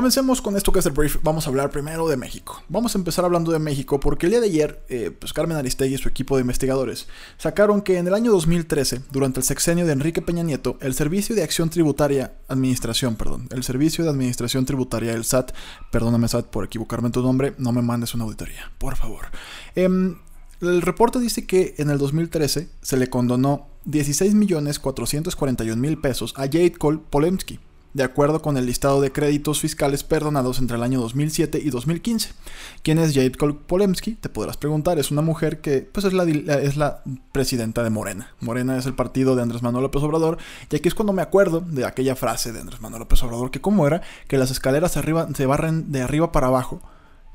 Comencemos con esto que es el brief. Vamos a hablar primero de México. Vamos a empezar hablando de México porque el día de ayer, eh, pues Carmen Aristegui y su equipo de investigadores sacaron que en el año 2013, durante el sexenio de Enrique Peña Nieto, el Servicio de Acción Tributaria, Administración, perdón, el Servicio de Administración Tributaria, el SAT, perdóname SAT por equivocarme en tu nombre, no me mandes una auditoría, por favor. Em, el reporte dice que en el 2013 se le condonó 16.441.000 pesos a Jade Cole Polemski de acuerdo con el listado de créditos fiscales perdonados entre el año 2007 y 2015. ¿Quién es Jade Polemski? Te podrás preguntar, es una mujer que pues es la, es la presidenta de Morena. Morena es el partido de Andrés Manuel López Obrador, y aquí es cuando me acuerdo de aquella frase de Andrés Manuel López Obrador, que cómo era, que las escaleras arriba, se barren de arriba para abajo,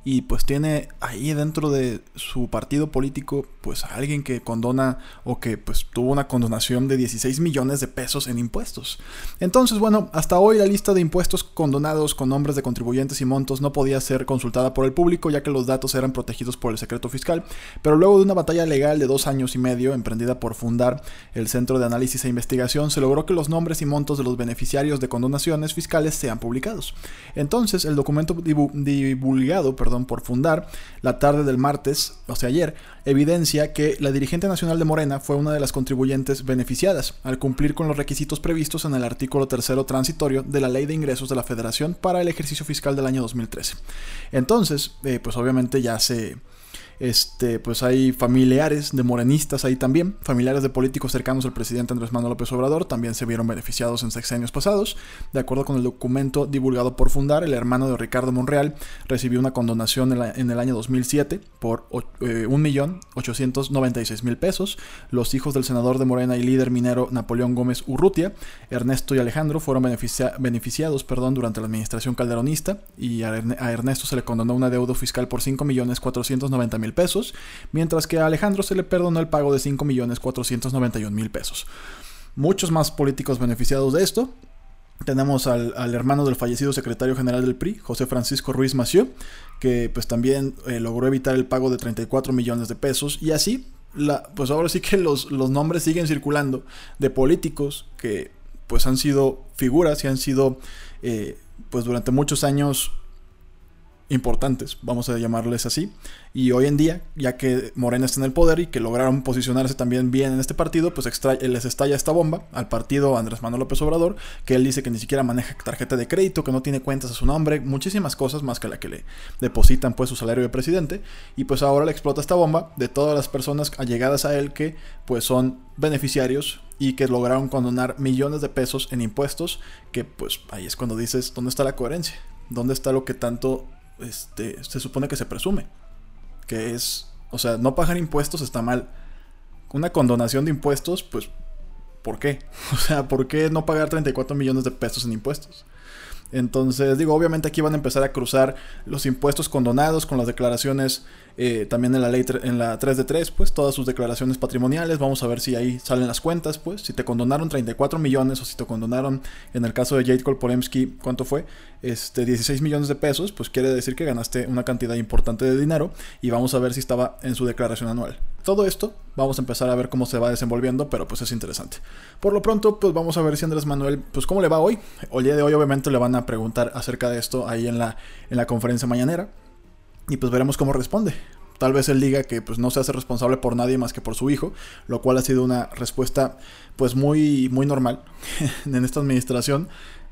y pues tiene ahí dentro de su partido político pues a alguien que condona o que pues tuvo una condonación de 16 millones de pesos en impuestos. Entonces, bueno, hasta hoy la lista de impuestos condonados con nombres de contribuyentes y montos no podía ser consultada por el público ya que los datos eran protegidos por el secreto fiscal, pero luego de una batalla legal de dos años y medio emprendida por fundar el Centro de Análisis e Investigación, se logró que los nombres y montos de los beneficiarios de condonaciones fiscales sean publicados. Entonces, el documento divulgado, perdón, por fundar, la tarde del martes, o sea ayer, evidencia que la dirigente nacional de Morena fue una de las contribuyentes beneficiadas, al cumplir con los requisitos previstos en el artículo tercero transitorio de la Ley de Ingresos de la Federación para el ejercicio fiscal del año 2013. Entonces, eh, pues obviamente ya se este, pues hay familiares de morenistas ahí también, familiares de políticos cercanos al presidente Andrés Manuel López Obrador, también se vieron beneficiados en sexenios pasados. De acuerdo con el documento divulgado por Fundar, el hermano de Ricardo Monreal recibió una condonación en, el año 2007 por 1.896.000 eh, pesos. Los hijos del senador de Morena y líder minero Napoleón Gómez Urrutia, Ernesto y Alejandro, fueron beneficiados perdón, durante la administración calderonista y a, Ernesto se le condonó una deuda fiscal por 5.490.000 pesos, mientras que a Alejandro se le perdonó el pago de 5.491.000 pesos. Muchos más políticos beneficiados de esto. Tenemos al, hermano del fallecido secretario general del PRI, José Francisco Ruiz Massieu, que pues también eh, logró evitar el pago de 34 millones de pesos y así, la, pues ahora sí que los, los nombres siguen circulando de políticos que pues han sido figuras y han sido eh, pues durante muchos años importantes, vamos a llamarles así. Y hoy en día, ya que Morena está en el poder y que lograron posicionarse también bien en este partido, pues les estalla esta bomba al partido Andrés Manuel López Obrador, que él dice que ni siquiera maneja tarjeta de crédito, que no tiene cuentas a su nombre, muchísimas cosas más que la que le depositan pues su salario de presidente. Y pues ahora le explota esta bomba de todas las personas allegadas a él que pues son beneficiarios y que lograron condonar millones de pesos en impuestos, que pues ahí es cuando dices, ¿dónde está la coherencia? ¿Dónde está lo que tanto este, se supone que se presume. Que es, o sea, no pagar impuestos está mal. Una condonación de impuestos, pues, ¿por qué? O sea, ¿por qué no pagar 34 millones de pesos en impuestos? Entonces, digo, obviamente aquí van a empezar a cruzar los impuestos condonados con las declaraciones eh, también en la ley en la 3 de 3, pues todas sus declaraciones patrimoniales. Vamos a ver si ahí salen las cuentas, pues si te condonaron 34 millones o si te condonaron en el caso de Jade Polemski, ¿cuánto fue? Este 16 millones de pesos, pues quiere decir que ganaste una cantidad importante de dinero y vamos a ver si estaba en su declaración anual. Todo esto vamos a empezar a ver cómo se va desenvolviendo, pero pues es interesante. Por lo pronto, pues vamos a ver si Andrés Manuel, pues cómo le va hoy. El día de hoy obviamente le van a preguntar acerca de esto ahí en la, en la conferencia mañanera. Y pues veremos cómo responde. Tal vez él diga que pues no se hace responsable por nadie más que por su hijo, lo cual ha sido una respuesta pues muy muy normal en esta administración.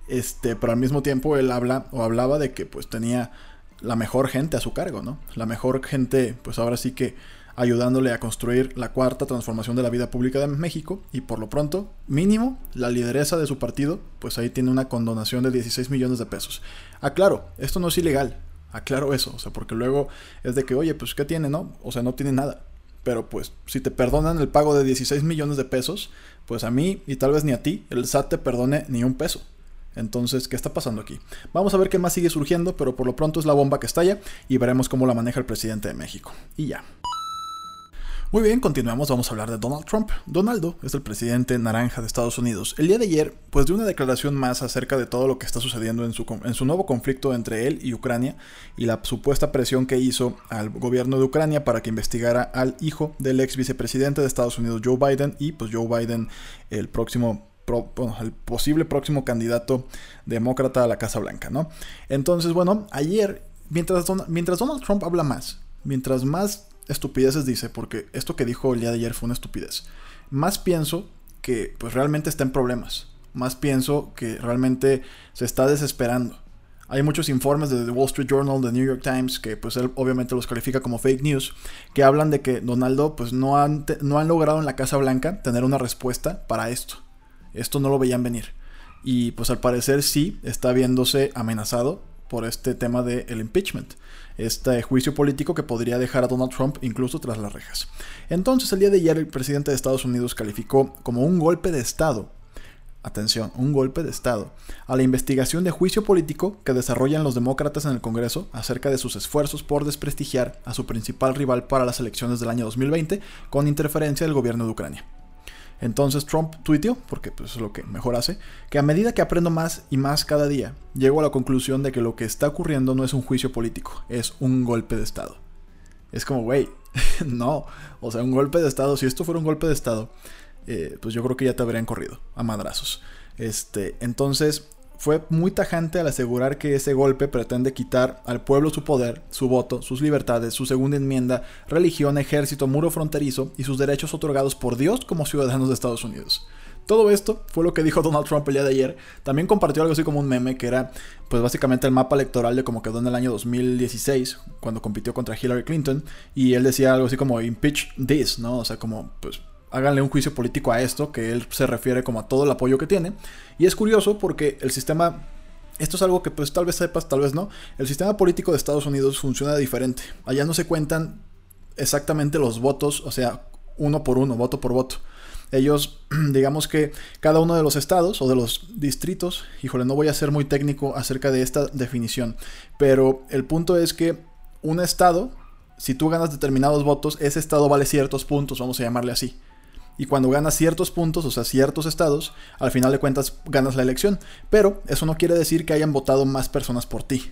Este, pero al mismo tiempo él habla o hablaba de que pues tenía la mejor gente a su cargo, ¿no? La mejor gente, pues ahora sí que ayudándole a construir la cuarta transformación de la vida pública de México y por lo pronto, mínimo, la lideresa de su partido, pues ahí tiene una condonación de 16 millones de pesos. Aclaro, esto no es ilegal, aclaro eso, o sea, porque luego es de que, oye, pues ¿qué tiene, no? O sea, no tiene nada. Pero pues, si te perdonan el pago de 16 millones de pesos, pues a mí y tal vez ni a ti, el SAT te perdone ni un peso. Entonces, ¿qué está pasando aquí? Vamos a ver qué más sigue surgiendo, pero por lo pronto es la bomba que estalla y veremos cómo la maneja el presidente de México. Y ya. Muy bien, continuamos, vamos a hablar de Donald Trump. Donaldo es el presidente naranja de Estados Unidos. El día de ayer, pues dio una declaración más acerca de todo lo que está sucediendo en su, en su nuevo conflicto entre él y Ucrania y la supuesta presión que hizo al gobierno de Ucrania para que investigara al hijo del ex vicepresidente de Estados Unidos, Joe Biden, y pues Joe Biden, el próximo el posible próximo candidato demócrata a la Casa Blanca, ¿no? Entonces, bueno, ayer, mientras, mientras Donald Trump habla más, mientras más estupideces dice, porque esto que dijo el día de ayer fue una estupidez. Más pienso que pues realmente está en problemas. Más pienso que realmente se está desesperando. Hay muchos informes de The Wall Street Journal, The New York Times, que pues él obviamente los califica como fake news, que hablan de que Donaldo pues no han, no han logrado en la Casa Blanca tener una respuesta para esto. Esto no lo veían venir. Y pues al parecer sí está viéndose amenazado por este tema del impeachment este juicio político que podría dejar a Donald Trump incluso tras las rejas. Entonces, el día de ayer el presidente de Estados Unidos calificó como un golpe de Estado atención, un golpe de Estado, a la investigación de juicio político que desarrollan los demócratas en el Congreso acerca de sus esfuerzos por desprestigiar a su principal rival para las elecciones del año 2020 con interferencia del gobierno de Ucrania. Entonces Trump tuiteó, porque pues, es lo que mejor hace, que a medida que aprendo más y más cada día, llego a la conclusión de que lo que está ocurriendo no es un juicio político, es un golpe de Estado. Es como, güey, no, o sea, un golpe de Estado, si esto fuera un golpe de Estado, eh, pues yo creo que ya te habrían corrido a madrazos. Este, entonces, fue muy tajante al asegurar que ese golpe pretende quitar al pueblo su poder, su voto, sus libertades, su segunda enmienda, religión, ejército, muro fronterizo y sus derechos otorgados por Dios como ciudadanos de Estados Unidos. Todo esto fue lo que dijo Donald Trump el día de ayer. También compartió algo así como un meme que era pues básicamente el mapa electoral de cómo quedó en el año 2016 cuando compitió contra Hillary Clinton y él decía algo así como impeach this, ¿no? O sea, como pues háganle un juicio político a esto, que él se refiere como a todo el apoyo que tiene. Y es curioso porque el sistema, esto es algo que pues tal vez sepas, tal vez no, el sistema político de Estados Unidos funciona diferente. Allá no se cuentan exactamente los votos, o sea, uno por uno, voto por voto. Ellos, digamos que cada uno de los estados o de los distritos, híjole, no voy a ser muy técnico acerca de esta definición, pero el punto es que un estado, si tú ganas determinados votos, ese estado vale ciertos puntos, vamos a llamarle así. Y cuando ganas ciertos puntos, o sea, ciertos estados, al final de cuentas ganas la elección. Pero eso no quiere decir que hayan votado más personas por ti.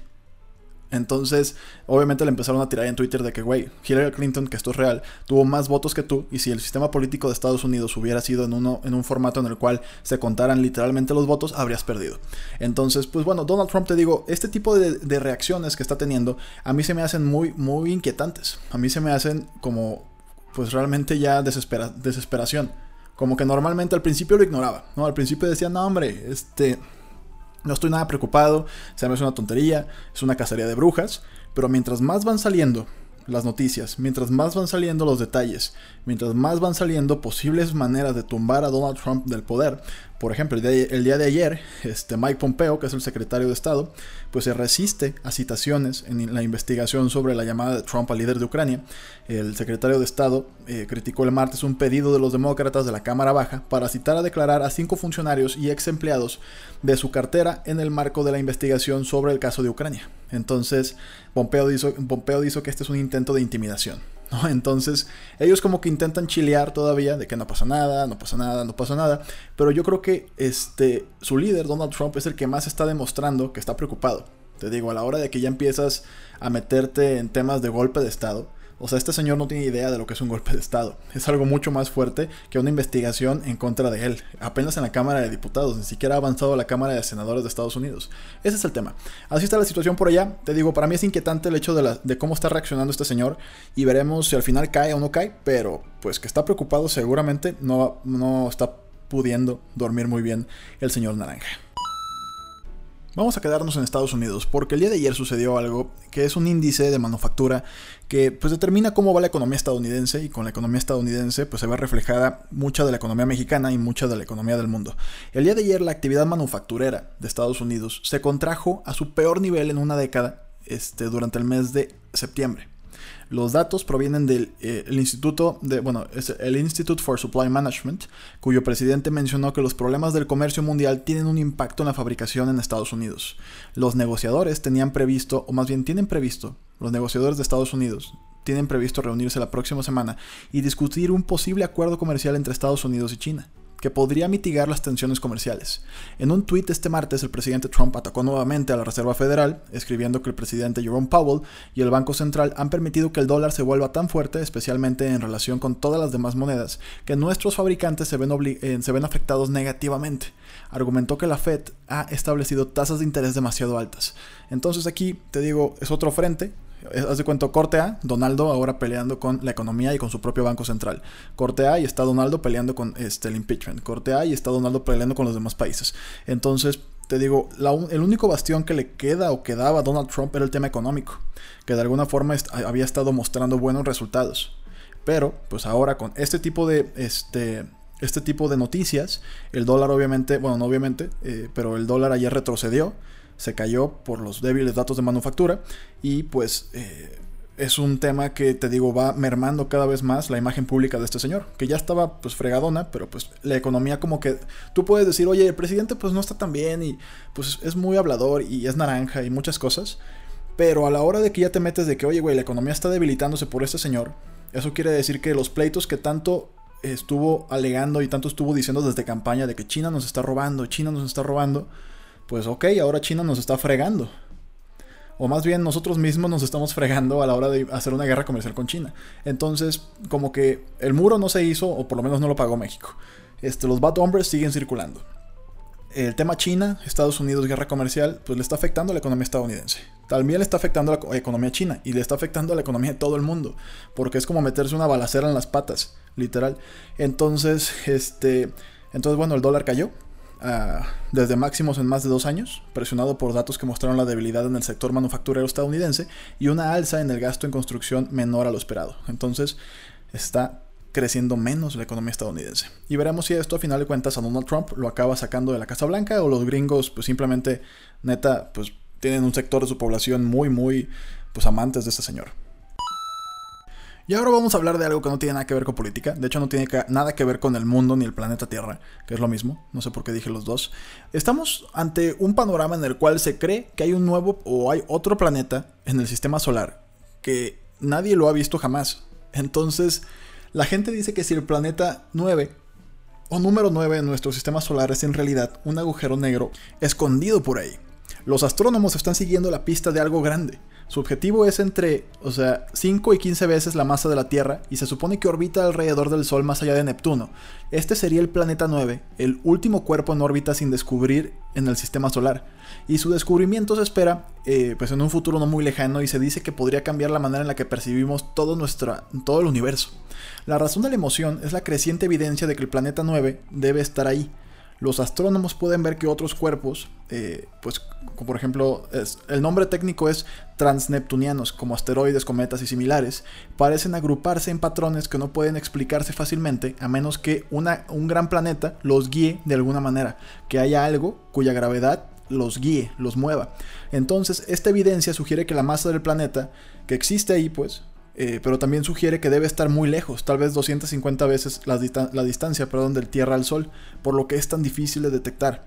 Entonces, obviamente le empezaron a tirar en Twitter de que, güey, Hillary Clinton, que esto es real, tuvo más votos que tú, y si el sistema político de Estados Unidos hubiera sido en, uno, en un formato en el cual se contaran literalmente los votos, habrías perdido. Entonces, pues bueno, Donald Trump, te digo, este tipo de, de reacciones que está teniendo, a mí se me hacen muy, muy inquietantes. A mí se me hacen como pues realmente ya desespera, desesperación. Como que normalmente al principio lo ignoraba, ¿no? Al principio decía, no hombre, este, no estoy nada preocupado, se me hace una tontería, es una cacería de brujas, pero mientras más van saliendo las noticias, mientras más van saliendo los detalles, mientras más van saliendo posibles maneras de tumbar a Donald Trump del poder, por ejemplo, el día, de ayer, este Mike Pompeo, que es el secretario de Estado, pues se resiste a citaciones en la investigación sobre la llamada de Trump al líder de Ucrania. El secretario de Estado eh, criticó el martes un pedido de los demócratas de la Cámara Baja para citar a declarar a cinco funcionarios y ex empleados de su cartera en el marco de la investigación sobre el caso de Ucrania. Entonces, Pompeo dijo, Pompeo dijo que este es un intento de intimidación. Entonces, ellos como que intentan chilear todavía de que no pasa nada, no pasa nada, no pasa nada. Pero yo creo que este, su líder, Donald Trump, es el que más está demostrando que está preocupado. Te digo, a la hora de que ya empiezas a meterte en temas de golpe de Estado, O sea, este señor no tiene idea de lo que es un golpe de Estado. Es algo mucho más fuerte que una investigación en contra de él. Apenas en la Cámara de Diputados, ni siquiera ha avanzado la Cámara de Senadores de Estados Unidos. Ese es el tema. Así está la situación por allá. Te digo, para mí es inquietante el hecho de, de cómo está reaccionando este señor y veremos si al final cae o no cae, pero pues que está preocupado seguramente no, no está pudiendo dormir muy bien el señor Naranja. Vamos a quedarnos en Estados Unidos porque el día de ayer sucedió algo que es un índice de manufactura que pues determina cómo va la economía estadounidense y con la economía estadounidense pues se ve reflejada mucha de la economía mexicana y mucha de la economía del mundo. El día de ayer la actividad manufacturera de Estados Unidos se contrajo a su peor nivel en una década este, durante el mes de septiembre. Los datos provienen del eh, Instituto de, bueno, es el Institute for Supply Management, cuyo presidente mencionó que los problemas del comercio mundial tienen un impacto en la fabricación en Estados Unidos. Los negociadores tenían previsto, o más bien tienen previsto, los negociadores de Estados Unidos tienen previsto reunirse la próxima semana y discutir un posible acuerdo comercial entre Estados Unidos y China que podría mitigar las tensiones comerciales. En un tuit este martes, el presidente Trump atacó nuevamente a la Reserva Federal, escribiendo que el presidente Jerome Powell y el Banco Central han permitido que el dólar se vuelva tan fuerte, especialmente en relación con todas las demás monedas, que nuestros fabricantes se ven, eh, se ven afectados negativamente. Argumentó que la Fed ha establecido tasas de interés demasiado altas. Entonces aquí, te digo, es otro frente, Haz de cuenta, corte A, Donaldo ahora peleando con la economía y con su propio banco central. Corte A y está Donaldo peleando con este, el impeachment. Corte A y está Donaldo peleando con los demás países. Entonces, te digo, el único bastión que le queda o quedaba a Donald Trump era el tema económico, que de alguna forma había estado mostrando buenos resultados. Pero, pues ahora con este tipo de, este, este tipo de noticias, el dólar obviamente, bueno, no obviamente, eh, pero el dólar ayer retrocedió se cayó por los débiles datos de manufactura y pues eh, es un tema que te digo va mermando cada vez más la imagen pública de este señor, que ya estaba pues fregadona, pero pues la economía como que tú puedes decir, oye, el presidente pues no está tan bien y pues es muy hablador y es naranja y muchas cosas, pero a la hora de que ya te metes de que, oye, güey, la economía está debilitándose por este señor, eso quiere decir que los pleitos que tanto estuvo alegando y tanto estuvo diciendo desde campaña de que China nos está robando, China nos está robando, pues ok, ahora China nos está fregando. O más bien nosotros mismos nos estamos fregando a la hora de hacer una guerra comercial con China. Entonces, como que el muro no se hizo, o por lo menos no lo pagó México. Este, los bad hombres siguen circulando. El tema China, Estados Unidos, guerra comercial, pues le está afectando a la economía estadounidense. También le está afectando a la economía china y le está afectando a la economía de todo el mundo. Porque es como meterse una balacera en las patas, literal. Entonces, este. Entonces, bueno, el dólar cayó desde máximos en más de dos años, presionado por datos que mostraron la debilidad en el sector manufacturero estadounidense y una alza en el gasto en construcción menor a lo esperado. Entonces está creciendo menos la economía estadounidense. Y veremos si esto a final de cuentas a Donald Trump lo acaba sacando de la Casa Blanca o los gringos pues simplemente neta pues tienen un sector de su población muy muy pues amantes de este señor. Y ahora vamos a hablar de algo que no tiene nada que ver con política. De hecho, no tiene nada que ver con el mundo ni el planeta Tierra, que es lo mismo. No sé por qué dije los dos. Estamos ante un panorama en el cual se cree que hay un nuevo o hay otro planeta en el sistema solar que nadie lo ha visto jamás. Entonces, la gente dice que si el planeta 9 o número 9 en nuestro sistema solar es en realidad un agujero negro escondido por ahí. Los astrónomos están siguiendo la pista de algo grande su objetivo es entre, o sea, 5 y 15 veces la masa de la Tierra y se supone que orbita alrededor del Sol más allá de Neptuno. Este sería el planeta 9, el último cuerpo en órbita sin descubrir en el sistema solar. Y su descubrimiento se espera eh, pues en un futuro no muy lejano y se dice que podría cambiar la manera en la que percibimos todo, nuestra, todo el universo. La razón de la emoción es la creciente evidencia de que el planeta 9 debe estar ahí los astrónomos pueden ver que otros cuerpos, eh, pues como por ejemplo, el nombre técnico es transneptunianos, como asteroides, cometas y similares, parecen agruparse en patrones que no pueden explicarse fácilmente a menos que un gran planeta los guíe de alguna manera, que haya algo cuya gravedad los guíe, los mueva. Entonces, esta evidencia sugiere que la masa del planeta, que existe ahí, pues, eh, pero también sugiere que debe estar muy lejos, tal vez 250 veces la, distancia perdón, del Tierra al Sol, por lo que es tan difícil de detectar.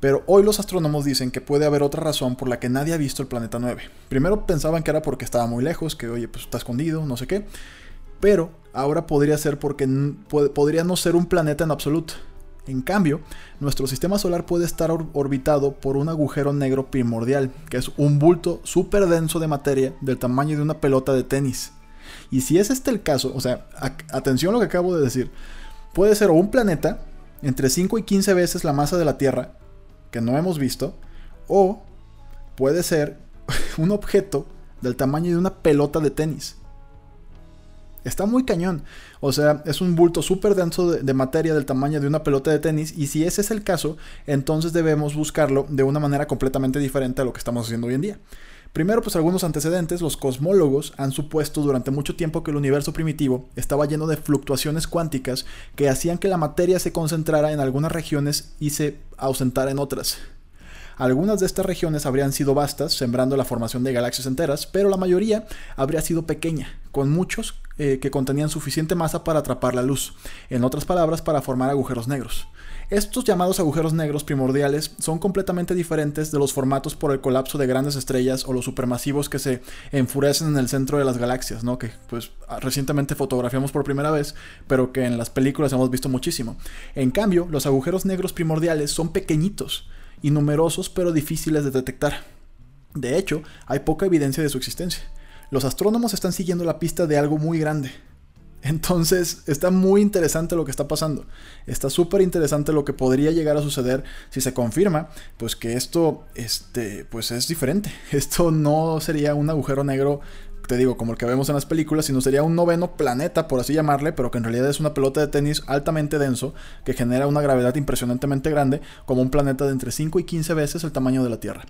Pero hoy los astrónomos dicen que puede haber otra razón por la que nadie ha visto el planeta 9. Primero pensaban que era porque estaba muy lejos, que oye, pues está escondido, no sé qué. Pero ahora podría ser porque podría no ser un planeta en absoluto. En cambio, nuestro sistema solar puede estar orbitado por un agujero negro primordial, que es un bulto súper denso de materia del tamaño de una pelota de tenis. Y si es este el caso, o sea, atención a lo que acabo de decir, puede ser un planeta entre 5 y 15 veces la masa de la Tierra, que no hemos visto, o puede ser un objeto del tamaño de una pelota de tenis. Está muy cañón. O sea, es un bulto súper denso de, materia del tamaño de una pelota de tenis. Y si ese es el caso, entonces debemos buscarlo de una manera completamente diferente a lo que estamos haciendo hoy en día. Primero, pues algunos antecedentes, los cosmólogos han supuesto durante mucho tiempo que el universo primitivo estaba lleno de fluctuaciones cuánticas que hacían que la materia se concentrara en algunas regiones y se ausentara en otras. Algunas de estas regiones habrían sido vastas, sembrando la formación de galaxias enteras, pero la mayoría habría sido pequeña, con muchos eh, que contenían suficiente masa para atrapar la luz, en otras palabras, para formar agujeros negros. Estos llamados agujeros negros primordiales son completamente diferentes de los formatos por el colapso de grandes estrellas o los supermasivos que se enfurecen en el centro de las galaxias, ¿no? Que pues recientemente fotografiamos por primera vez, pero que en las películas hemos visto muchísimo. En cambio, los agujeros negros primordiales son pequeñitos, y numerosos pero difíciles de detectar. De hecho, hay poca evidencia de su existencia. Los astrónomos están siguiendo la pista de algo muy grande. Entonces, está muy interesante lo que está pasando. Está súper interesante lo que podría llegar a suceder si se confirma, pues que esto, este, pues es diferente. Esto no sería un agujero negro te digo, como el que vemos en las películas, sino sería un noveno planeta, por así llamarle, pero que en realidad es una pelota de tenis altamente denso, que genera una gravedad impresionantemente grande, como un planeta de entre 5 y 15 veces el tamaño de la Tierra.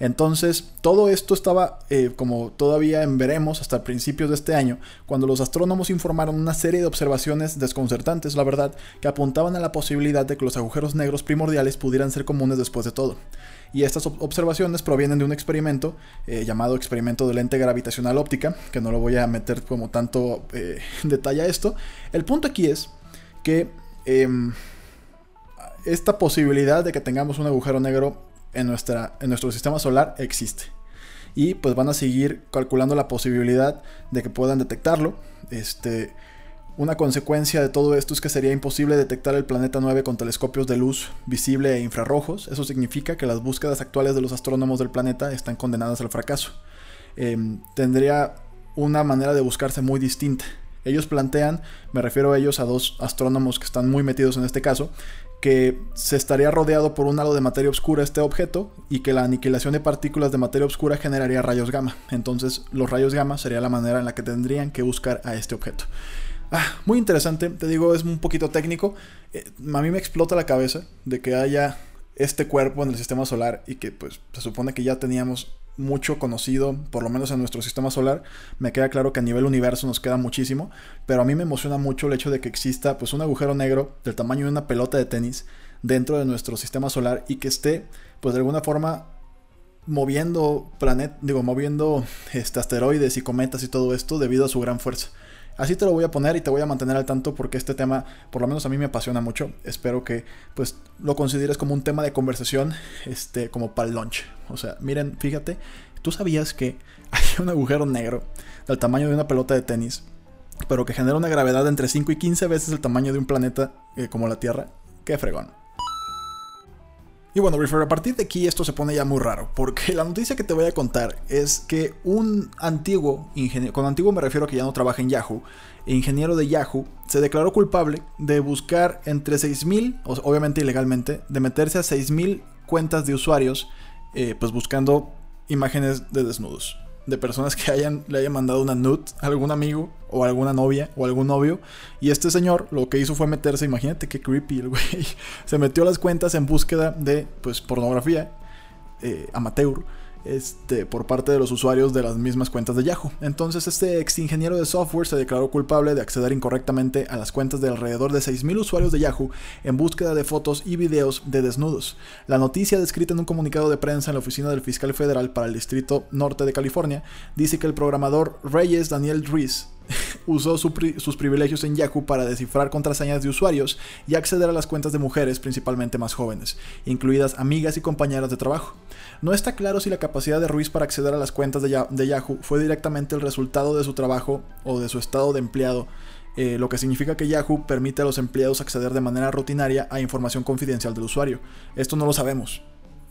Entonces, todo esto estaba, eh, como todavía en veremos, hasta principios de este año, cuando los astrónomos informaron una serie de observaciones desconcertantes, la verdad, que apuntaban a la posibilidad de que los agujeros negros primordiales pudieran ser comunes después de todo y estas observaciones provienen de un experimento eh, llamado experimento de lente gravitacional óptica, que no lo voy a meter como tanto eh, detalle a esto. El punto aquí es que em, esta posibilidad de que tengamos un agujero negro en, nuestra, en nuestro sistema solar existe. Y pues van a seguir calculando la posibilidad de que puedan detectarlo. Este, una consecuencia de todo esto es que sería imposible detectar el planeta 9 con telescopios de luz visible e infrarrojos. Eso significa que las búsquedas actuales de los astrónomos del planeta están condenadas al fracaso. Em, tendría una manera de buscarse muy distinta. Ellos plantean, me refiero a ellos, a dos astrónomos que están muy metidos en este caso, que se estaría rodeado por un halo de materia oscura este objeto y que la aniquilación de partículas de materia oscura generaría rayos gamma. Entonces los rayos gamma sería la manera en la que tendrían que buscar a este objeto. Ah, muy interesante, te digo, es un poquito técnico. Eh, a mí me explota la cabeza de que haya este cuerpo en el sistema solar y que pues se supone que ya teníamos mucho conocido, por lo menos en nuestro sistema solar. Me queda claro que a nivel universo nos queda muchísimo, pero a mí me emociona mucho el hecho de que exista pues un agujero negro del tamaño de una pelota de tenis dentro de nuestro sistema solar y que esté pues de alguna forma moviendo planet, digo, moviendo este, asteroides y cometas y todo esto debido a su gran fuerza. Así te lo voy a poner y te voy a mantener al tanto porque este tema, por lo menos a mí me apasiona mucho. Espero que pues lo consideres como un tema de conversación, este, como para el lunch. O sea, miren, fíjate, tú sabías que hay un agujero negro del tamaño de una pelota de tenis, pero que genera una gravedad entre 5 y 15 veces el tamaño de un planeta eh, como la Tierra. Qué fregón. Y bueno, Refer, a partir de aquí esto se pone ya muy raro, porque la noticia que te voy a contar es que un antiguo ingeniero, con antiguo me refiero a que ya no trabaja en Yahoo, ingeniero de Yahoo, se declaró culpable de buscar entre 6.000, obviamente ilegalmente, de meterse a 6.000 cuentas de usuarios, eh, pues buscando imágenes de desnudos de personas que hayan, le hayan mandado una nude a algún amigo o alguna novia o algún novio. Y este señor lo que hizo fue meterse, imagínate qué creepy el güey. Se metió a las cuentas en búsqueda de pues pornografía eh, amateur este, por parte de los usuarios de las mismas cuentas de Yahoo. Entonces este ex ingeniero de software se declaró culpable de acceder incorrectamente a las cuentas de alrededor de 6.000 usuarios de Yahoo en búsqueda de fotos y videos de desnudos. La noticia descrita en un comunicado de prensa en la oficina del fiscal federal para el Distrito Norte de California dice que el programador Reyes Daniel Dries usó sus privilegios en Yahoo para descifrar contraseñas de usuarios y acceder a las cuentas de mujeres, principalmente más jóvenes, incluidas amigas y compañeras de trabajo. No está claro si la capacidad de Ruiz para acceder a las cuentas de, Yahoo fue directamente el resultado de su trabajo o de su estado de empleado, eh, lo que significa que Yahoo permite a los empleados acceder de manera rutinaria a información confidencial del usuario. Esto no lo sabemos.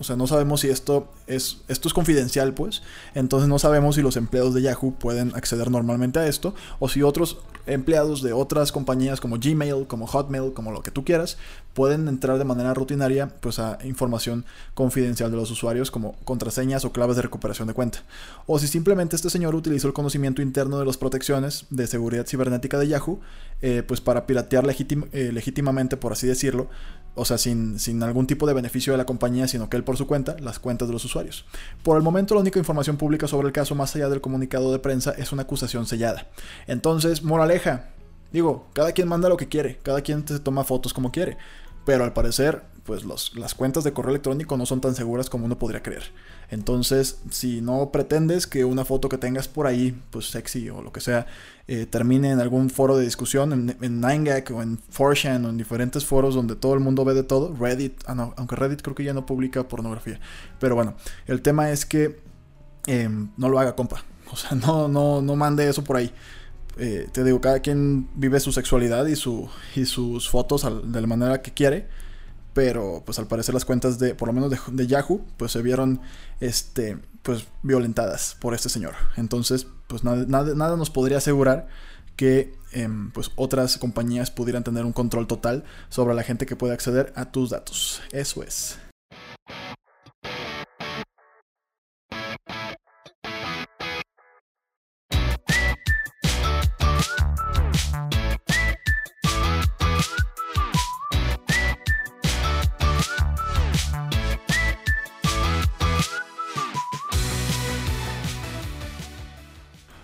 O sea, no sabemos si esto es, esto es confidencial, pues. Entonces no sabemos si los empleados de Yahoo pueden acceder normalmente a esto o si otros empleados de otras compañías como Gmail, como Hotmail, como lo que tú quieras, pueden entrar de manera rutinaria pues a información confidencial de los usuarios como contraseñas o claves de recuperación de cuenta. O si simplemente este señor utilizó el conocimiento interno de las protecciones de seguridad cibernética de Yahoo eh, pues para piratear eh, legítimamente, por así decirlo, o sea, sin, sin algún tipo de beneficio de la compañía, sino que él por su cuenta, las cuentas de los usuarios. Por el momento, la única información pública sobre el caso, más allá del comunicado de prensa, es una acusación sellada. Entonces, moraleja, digo, cada quien manda lo que quiere, cada quien se toma fotos como quiere, pero al parecer pues las cuentas de correo electrónico no son tan seguras como uno podría creer. Entonces, si no pretendes que una foto que tengas por ahí, pues sexy o lo que sea, eh, termine en algún foro de discusión, en, en 9gag o en 4chan o en diferentes foros donde todo el mundo ve de todo, Reddit, ah, no, aunque Reddit creo que ya no publica pornografía. Pero bueno, el tema es que em, no lo haga, compa. O sea, no, no, no mande eso por ahí. Eh, te digo, cada quien vive su sexualidad y, su, y sus fotos de la manera que quiere pero pues al parecer las cuentas de, por lo menos de, Yahoo, pues se vieron, este, pues violentadas por este señor. Entonces, pues nada, nada, nos podría asegurar que em, pues otras compañías pudieran tener un control total sobre la gente que puede acceder a tus datos. Eso es.